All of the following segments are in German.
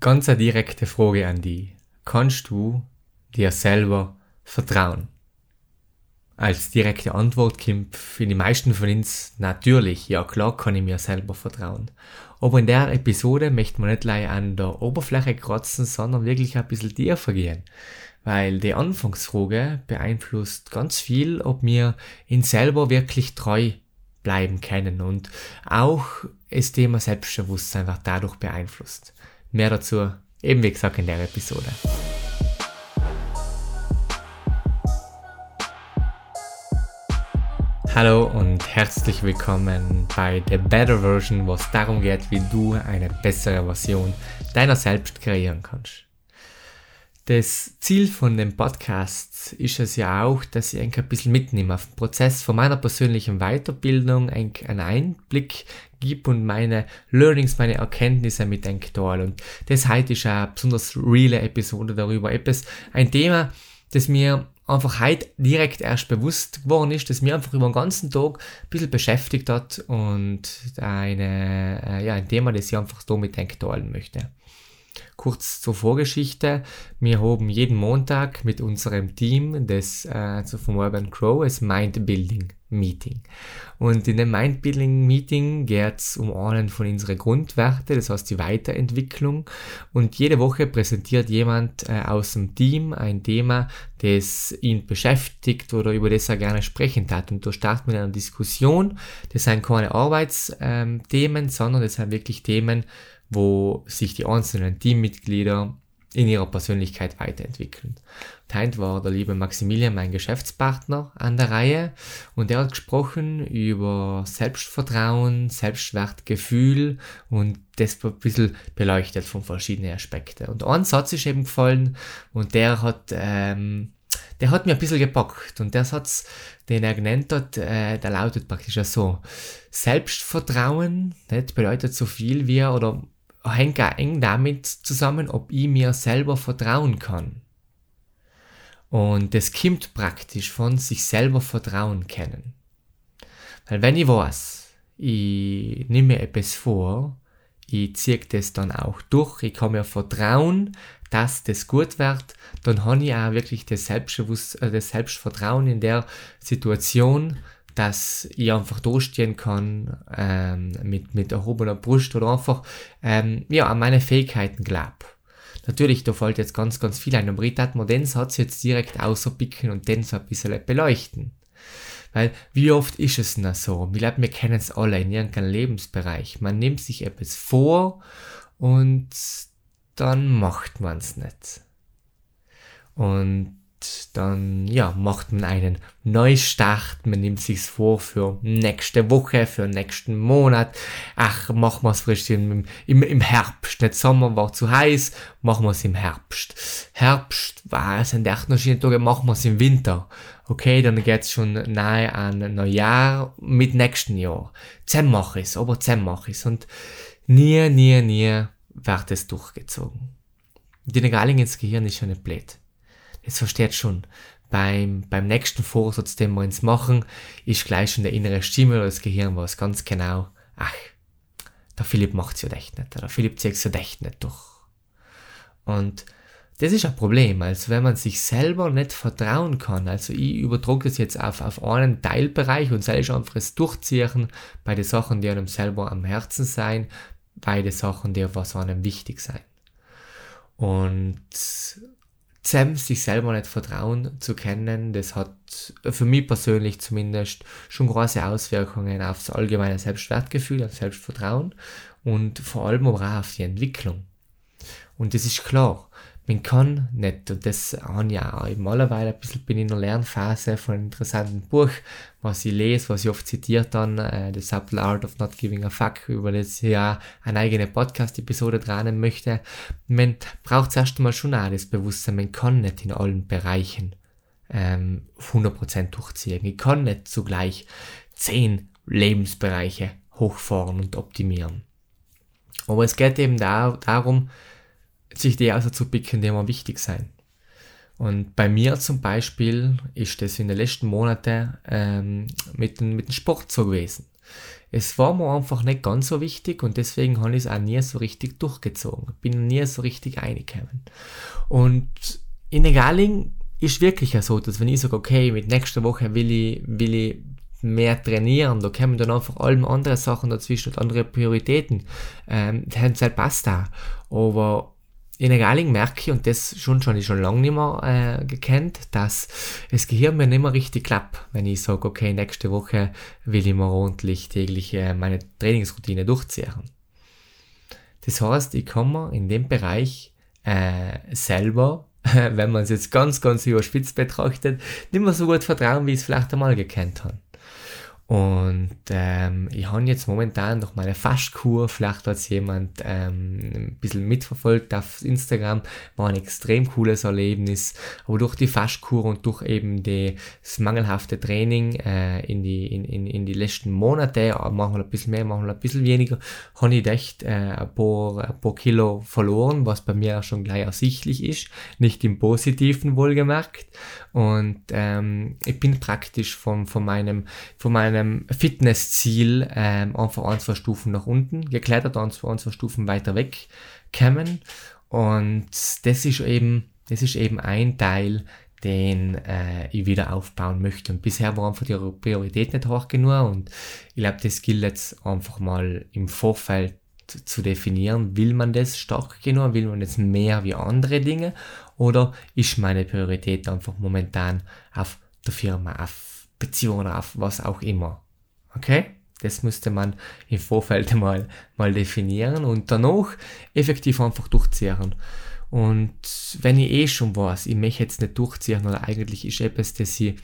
Ganz eine direkte Frage an die. Kannst du dir selber vertrauen? Als direkte Antwort kommt für die meisten von uns natürlich, ja klar kann ich mir selber vertrauen. Aber in der Episode möchte man nicht gleich an der Oberfläche kratzen, sondern wirklich ein bisschen tiefer gehen. Weil die Anfangsfrage beeinflusst ganz viel, ob wir ihn selber wirklich treu bleiben können und auch das Thema Selbstbewusstsein wird dadurch beeinflusst. Mehr dazu eben wie gesagt in der Episode. Hallo und herzlich willkommen bei The Better Version, wo es darum geht, wie du eine bessere Version deiner selbst kreieren kannst. Das Ziel von dem Podcast ist es ja auch, dass ich ein bisschen mitnehme auf den Prozess von meiner persönlichen Weiterbildung, einen Einblick gebe und meine Learnings, meine Erkenntnisse mit teile. Und das heute ist eine besonders reale Episode darüber. Etwas, ein Thema, das mir einfach heute direkt erst bewusst geworden ist, dass mir einfach über den ganzen Tag ein bisschen beschäftigt hat und eine, äh, ja, ein Thema, das ich einfach so mit teilen möchte. Kurz zur Vorgeschichte. Wir haben jeden Montag mit unserem Team das äh, vom Urban Crow das Mindbuilding Meeting. Und in dem Mindbuilding Meeting geht es um einen von unseren Grundwerten, das heißt die Weiterentwicklung. Und jede Woche präsentiert jemand äh, aus dem Team ein Thema, das ihn beschäftigt oder über das er gerne sprechen hat. Und da startet man eine Diskussion. Das sind keine Arbeitsthemen, ähm, sondern das sind wirklich Themen, wo sich die einzelnen Teammitglieder in ihrer Persönlichkeit weiterentwickeln. Teint war der liebe Maximilian, mein Geschäftspartner, an der Reihe und er hat gesprochen über Selbstvertrauen, Selbstwertgefühl und das ein bisschen beleuchtet von verschiedenen Aspekten. Und ein Satz ist eben gefallen und der hat, ähm, der hat mir ein bisschen gepackt und der Satz, den er genannt hat, äh, der lautet praktisch so, Selbstvertrauen nicht, bedeutet so viel wie, oder hängt auch eng damit zusammen, ob ich mir selber vertrauen kann. Und das kommt praktisch von sich selber vertrauen können. Weil wenn ich weiß, ich nehme etwas vor, ich ziehe das dann auch durch, ich kann mir vertrauen, dass das gut wird, dann habe ich auch wirklich das, Selbstbewusst äh, das Selbstvertrauen in der Situation, dass ich einfach durchstehen kann ähm, mit, mit erhobener Brust oder einfach ähm, ja, an meine Fähigkeiten glaube. Natürlich, da fällt jetzt ganz, ganz viel ein, aber ich darf mir den Satz jetzt direkt außerpicken und den so ein bisschen beleuchten. Weil, wie oft ist es denn so? Ich glaube, wir kennen es alle in irgendeinem Lebensbereich. Man nimmt sich etwas vor und dann macht man es nicht. Und dann ja, macht man einen Neustart, man nimmt sich's vor für nächste Woche, für nächsten Monat. Ach, machen wir es frisch im, im, im Herbst. Nicht Sommer war zu heiß, machen wir es im Herbst. Herbst war es echt noch schöne Tage, machen wir es im Winter. Okay, dann geht's schon nahe an Neujahr mit nächsten Jahr. Zehn mache ich's, aber zehn mache ich's. Und nie, nie, nie wird es durchgezogen. Die Negaling ins Gehirn ist schon nicht blöd es versteht schon, beim, beim nächsten Vorsatz, den wir uns machen, ist gleich schon der innere Stimme oder das Gehirn was ganz genau, ach, der Philipp macht's ja echt nicht, der Philipp zieht's ja echt nicht durch. Und das ist ein Problem, also wenn man sich selber nicht vertrauen kann, also ich übertrage das jetzt auf, auf einen Teilbereich und selbst einfach das Durchziehen bei den Sachen, die einem selber am Herzen sein, bei den Sachen, die was einem wichtig sein. Und Sam sich selber nicht vertrauen zu kennen, das hat für mich persönlich zumindest schon große Auswirkungen aufs allgemeine Selbstwertgefühl, auf Selbstvertrauen und vor allem aber auch auf die Entwicklung. Und das ist klar, man kann nicht, und das habe ich auch mittlerweile ein bisschen bin in der Lernphase von einem interessanten Buch, was ich lese, was ich oft zitiert dann, äh, The Subtle Art of Not Giving a Fuck, über das ich ja eine eigene Podcast-Episode dran möchte. Man braucht zuerst einmal schon auch das Bewusstsein, man kann nicht in allen Bereichen ähm, 100% durchziehen. Ich kann nicht zugleich 10 Lebensbereiche hochfahren und optimieren. Aber es geht eben da, darum, sich die auszupicken, die mir wichtig sein. Und bei mir zum Beispiel ist das in den letzten Monaten ähm, mit, dem, mit dem Sport so gewesen. Es war mir einfach nicht ganz so wichtig und deswegen habe ich es auch nie so richtig durchgezogen. Bin nie so richtig reingekommen. Und in Egaling ist wirklich so, dass wenn ich sage, okay, mit nächster Woche will ich, will ich mehr trainieren, da kommen dann einfach alle andere Sachen dazwischen und andere Prioritäten. Ähm, das passt da. Aber in Egaling merke ich, und das schon schon ich schon lange nicht mehr äh, gekannt, dass das Gehirn mir nicht mehr richtig klappt, wenn ich sage, okay, nächste Woche will ich mal ordentlich täglich äh, meine Trainingsroutine durchziehen. Das heißt, ich kann mir in dem Bereich äh, selber, wenn man es jetzt ganz, ganz überspitzt betrachtet, nicht mehr so gut vertrauen, wie ich es vielleicht einmal gekannt habe. Und ähm, ich habe jetzt momentan noch meine Faschkur, vielleicht hat es jemand ähm, ein bisschen mitverfolgt auf Instagram, war ein extrem cooles Erlebnis. Aber durch die Faschkur und durch eben das mangelhafte Training äh, in, die, in, in, in die letzten Monate, machen wir ein bisschen mehr, machen wir ein bisschen weniger, habe ich echt äh, ein, paar, ein paar Kilo verloren, was bei mir auch schon gleich ersichtlich ist, nicht im Positiven wohlgemerkt. Und ähm, ich bin praktisch von, von meinem, von meinem Fitnessziel ähm, einfach ein, zwei Stufen nach unten geklettert, ein, zwei, ein, zwei Stufen weiter weg kämen. Und das ist eben, das ist eben ein Teil, den äh, ich wieder aufbauen möchte. Und bisher war einfach die Priorität nicht hoch genug und ich glaube, das gilt jetzt einfach mal im Vorfeld zu definieren, will man das stark genug, will man das mehr wie andere Dinge oder ist meine Priorität einfach momentan auf der Firma, auf Beziehung oder auf was auch immer. Okay? Das müsste man im Vorfeld mal, mal definieren und danach effektiv einfach durchziehen. Und wenn ich eh schon weiß, ich möchte jetzt nicht durchziehen oder eigentlich ist etwas, das ich,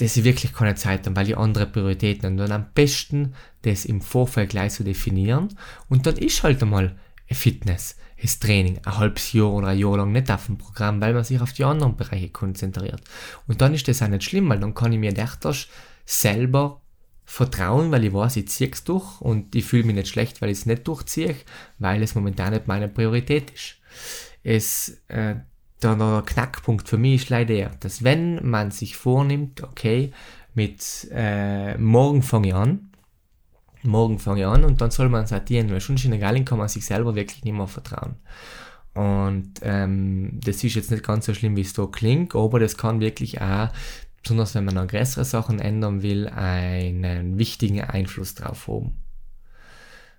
das ich wirklich keine Zeit habe, weil ich andere Prioritäten habe. Und dann am besten das im Vorfeld gleich zu definieren und dann ist halt einmal Fitness, das Training ein halbes Jahr oder ein Jahr lang nicht auf dem Programm, weil man sich auf die anderen Bereiche konzentriert. Und dann ist das auch nicht schlimm, weil dann kann ich mir echt selber vertrauen, weil ich weiß, ich ziehe es durch und ich fühle mich nicht schlecht, weil ich es nicht durchziehe, weil es momentan nicht meine Priorität ist. Es, äh, der Knackpunkt für mich ist leider der, dass wenn man sich vornimmt, okay, mit äh, morgen fange ich an, morgen fange ich an und dann soll man sortieren, weil schon in der Gallen kann man sich selber wirklich nicht mehr vertrauen. Und ähm, das ist jetzt nicht ganz so schlimm, wie es da klingt, aber das kann wirklich auch, besonders wenn man größere Sachen ändern will, einen wichtigen Einfluss drauf haben.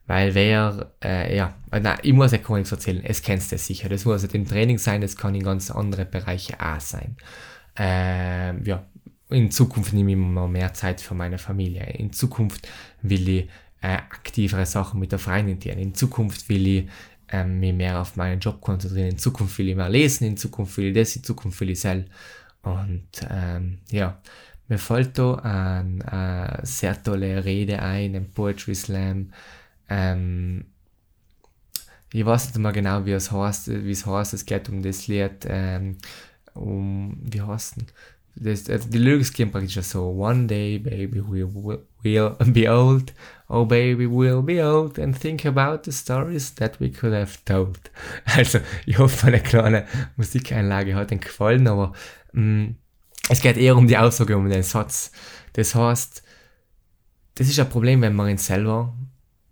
Weil wer, äh, ja, nein, ich muss ja gar nichts erzählen, es kennst du sicher. Das muss halt im Training sein, das kann in ganz andere Bereiche auch sein. Äh, ja, in Zukunft nehme ich mir mehr Zeit für meine Familie. In Zukunft will ich äh, aktivere Sachen mit der Freundin tun. In Zukunft will ich äh, mich mehr auf meinen Job konzentrieren. In Zukunft will ich mehr lesen. In Zukunft will ich das. In Zukunft will ich sel. Und ähm, ja, mir fällt da eine äh, sehr tolle Rede ein, ein Poetry Slam. Ähm, ich weiß nicht mehr genau, wie es heißt, wie es heißt. Es geht um das Lied, ähm, um, wie heißt es? das, also die Lyrics gehen praktisch so, one day baby we will, will be old, oh baby we'll be old and think about the stories that we could have told. Also ich hoffe, eine kleine Musikeinlage hat Ihnen gefallen, aber mh, mm, es geht eher um die Aussage, um den Satz. Das heißt, das ist ein Problem, wenn man ihn selber,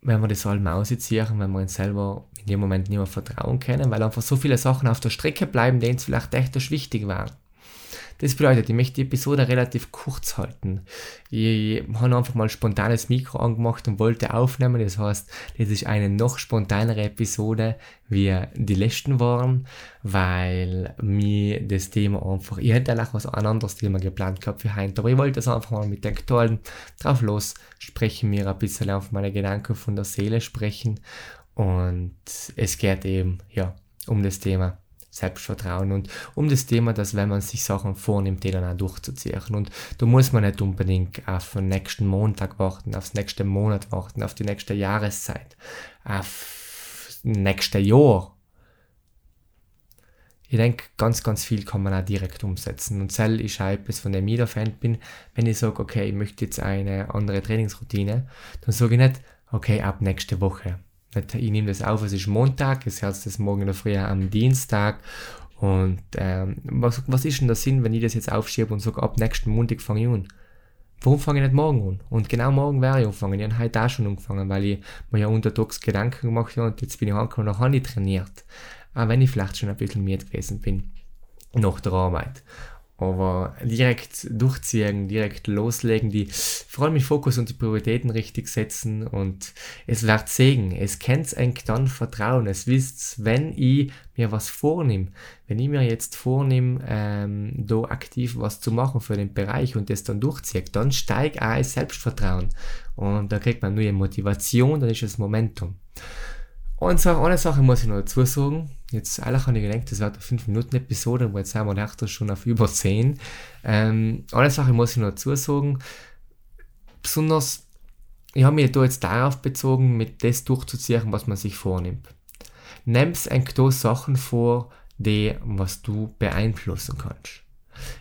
wenn man das allem ausziehen, wenn man ihn selber in dem Moment nicht mehr vertrauen können, weil einfach so viele Sachen auf der Strecke bleiben, denen es vielleicht echt wichtig waren. Das bedeutet, ich möchte die Episode relativ kurz halten. Ich habe einfach mal spontanes Mikro angemacht und wollte aufnehmen. Das heißt, das ist eine noch spontanere Episode, wie die letzten waren, weil mir das Thema einfach, ich hätte auch was ein anderes Thema geplant gehabt für heute, aber ich wollte das einfach mal mit den Aktuellen drauf los sprechen, mir ein bisschen auf meine Gedanken von der Seele sprechen und es geht eben, ja, um das Thema Selbstvertrauen und um das Thema, dass wenn man sich Sachen vornimmt, die dann auch durchzuziehen. Und da muss man nicht unbedingt auf den nächsten Montag warten, aufs nächste Monat warten, auf die nächste Jahreszeit, auf nächste Jahr. Ich denke, ganz, ganz viel kann man auch direkt umsetzen. Und Zell ist auch etwas, von dem ich der Fan bin. Wenn ich sage, okay, ich möchte jetzt eine andere Trainingsroutine, dann sage ich nicht, okay, ab nächste Woche ich nehme das auf, es ist Montag, es heißt das morgen in der Früh am Dienstag. Und ähm, was, was ist denn der Sinn, wenn ich das jetzt aufschiebe und sage, ab nächsten Montag fange ich an? warum fange ich nicht morgen an? Und genau morgen wäre ich anfangen. Ich habe heute auch schon angefangen, weil ich mir ja untertags Gedanken gemacht habe und jetzt bin ich angekommen und habe ich trainiert. Auch wenn ich vielleicht schon ein bisschen müde gewesen bin nach der Arbeit. Aber direkt durchziehen, direkt loslegen, die vor allem den Fokus und die Prioritäten richtig setzen und es wird Segen. Es kennt eigentlich dann Vertrauen. Es wisst, wenn ich mir was vornehme, wenn ich mir jetzt vornehme, ähm, da aktiv was zu machen für den Bereich und das dann durchziehe, dann steigt auch das Selbstvertrauen. Und da kriegt man neue Motivation, dann ist es Momentum. Und so eine Sache muss ich noch dazu sagen. Jetzt alle habe ich gedacht, das wird eine 5 Minuten Episode, aber jetzt sind wir echt schon auf über 10. Ähm, eine Sache muss ich noch dazu sagen. Besonders, ich habe mich da jetzt darauf bezogen, mit das durchzuziehen, was man sich vornimmt. Nimmst eigentlich da Sachen vor, die, was du beeinflussen kannst.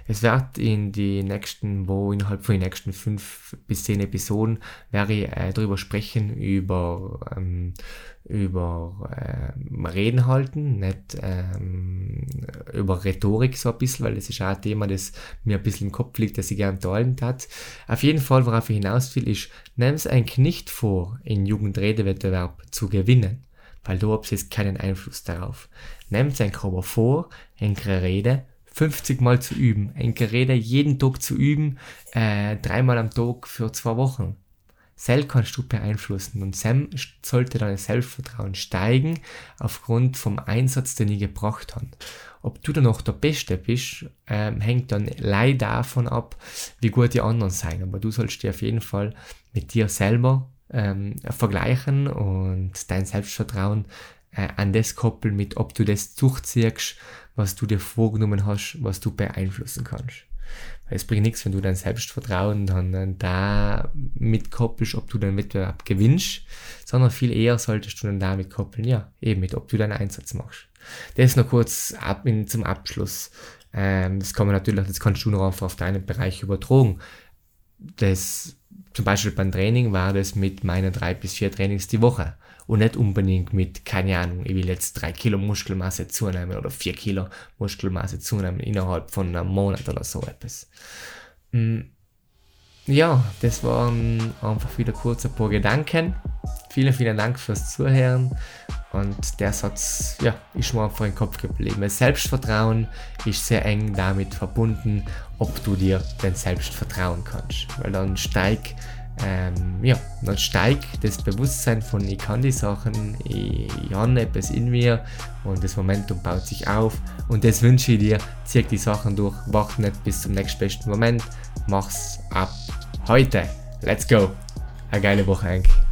Es wird in die nächsten, wo innerhalb von den nächsten fünf bis zehn Episoden werde ich äh, darüber sprechen, über, ähm, über äh, Reden halten, nicht ähm, über Rhetorik so ein bisschen, weil das ist auch ein Thema, das mir ein bisschen im Kopf liegt, das ich gerne teilen hat. Auf jeden Fall, worauf ich hinaus will, ist, nimm es eigentlich nicht vor, in Jugendredewettbewerb zu gewinnen, weil du hast jetzt keinen Einfluss darauf. Nimm es einfach aber vor, eine Rede 50 Mal zu üben, ein Gerede jeden Tag zu üben, äh, dreimal am Tag für zwei Wochen. Sel kannst du beeinflussen und Sam sollte dein Selbstvertrauen steigen aufgrund vom Einsatz, den ich gebracht habe. Ob du dann auch der Beste bist, ähm, hängt dann leider davon ab, wie gut die anderen sein. Aber du sollst dir auf jeden Fall mit dir selber ähm, vergleichen und dein Selbstvertrauen äh, an das koppeln, mit ob du das durchziehst, was du dir vorgenommen hast, was du beeinflussen kannst. Weil es bringt nichts, wenn du dein Selbstvertrauen dann da mitkoppelst, ob du den Wettbewerb gewinnst, sondern viel eher solltest du dann damit koppeln, ja, eben mit, ob du deinen Einsatz machst. Das noch kurz ab in, zum Abschluss. Ähm, das kann man natürlich, das kannst du noch einfach auf deinen Bereich übertragen. Das, zum Beispiel beim Training war das mit meinen drei bis vier Trainings die Woche und nicht unbedingt mit, keine Ahnung, ich will jetzt drei Kilo Muskelmasse zunehmen oder vier Kilo Muskelmasse zunehmen innerhalb von einem Monat oder so etwas. Mm, ja, das waren einfach wieder kurz ein paar Gedanken. Vielen, vielen Dank fürs Zuhören. Und der Satz, ja, ist mir einfach im Kopf geblieben. Das Selbstvertrauen ist sehr eng damit verbunden, ob du dir denn selbst vertrauen kannst. Weil dann steigt ähm, ja, dann steigt das Bewusstsein von ich kann die Sachen, ich, habe etwas in mir und das Momentum baut sich auf und das wünsche ich dir, zieh die Sachen durch, wach nicht bis zum nächstbesten Moment, mach's ab heute. Let's go! Eine geile Woche eigentlich.